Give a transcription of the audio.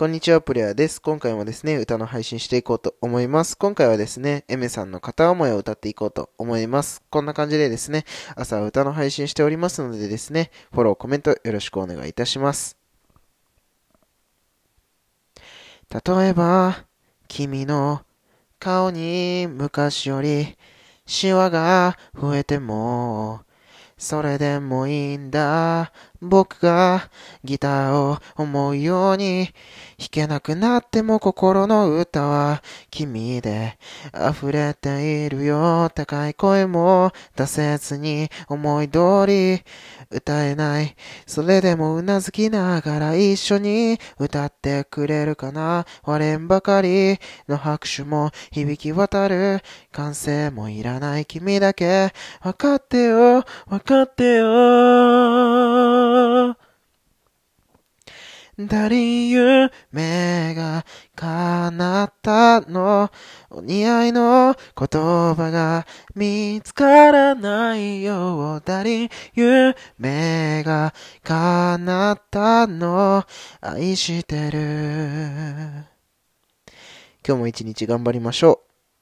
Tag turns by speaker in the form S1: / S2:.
S1: こんにちは、プレイヤーです。今回もですね、歌の配信していこうと思います。今回はですね、エメさんの片思いを歌っていこうと思います。こんな感じでですね、朝歌の配信しておりますのでですね、フォロー、コメントよろしくお願いいたします。例えば、君の顔に昔よりシワが増えても、それでもいいんだ。僕がギターを思うように弾けなくなっても心の歌は君で溢れているよ。高い声も出せずに思い通り歌えない。それでもうなずきながら一緒に歌ってくれるかな。割れんばかりの拍手も響き渡る。歓声もいらない君だけ。わかってよ、わかってよ。誰夢が叶ったのお似合いの言葉が見つからないよ誰夢が叶ったの愛してる今日も一日頑張りましょう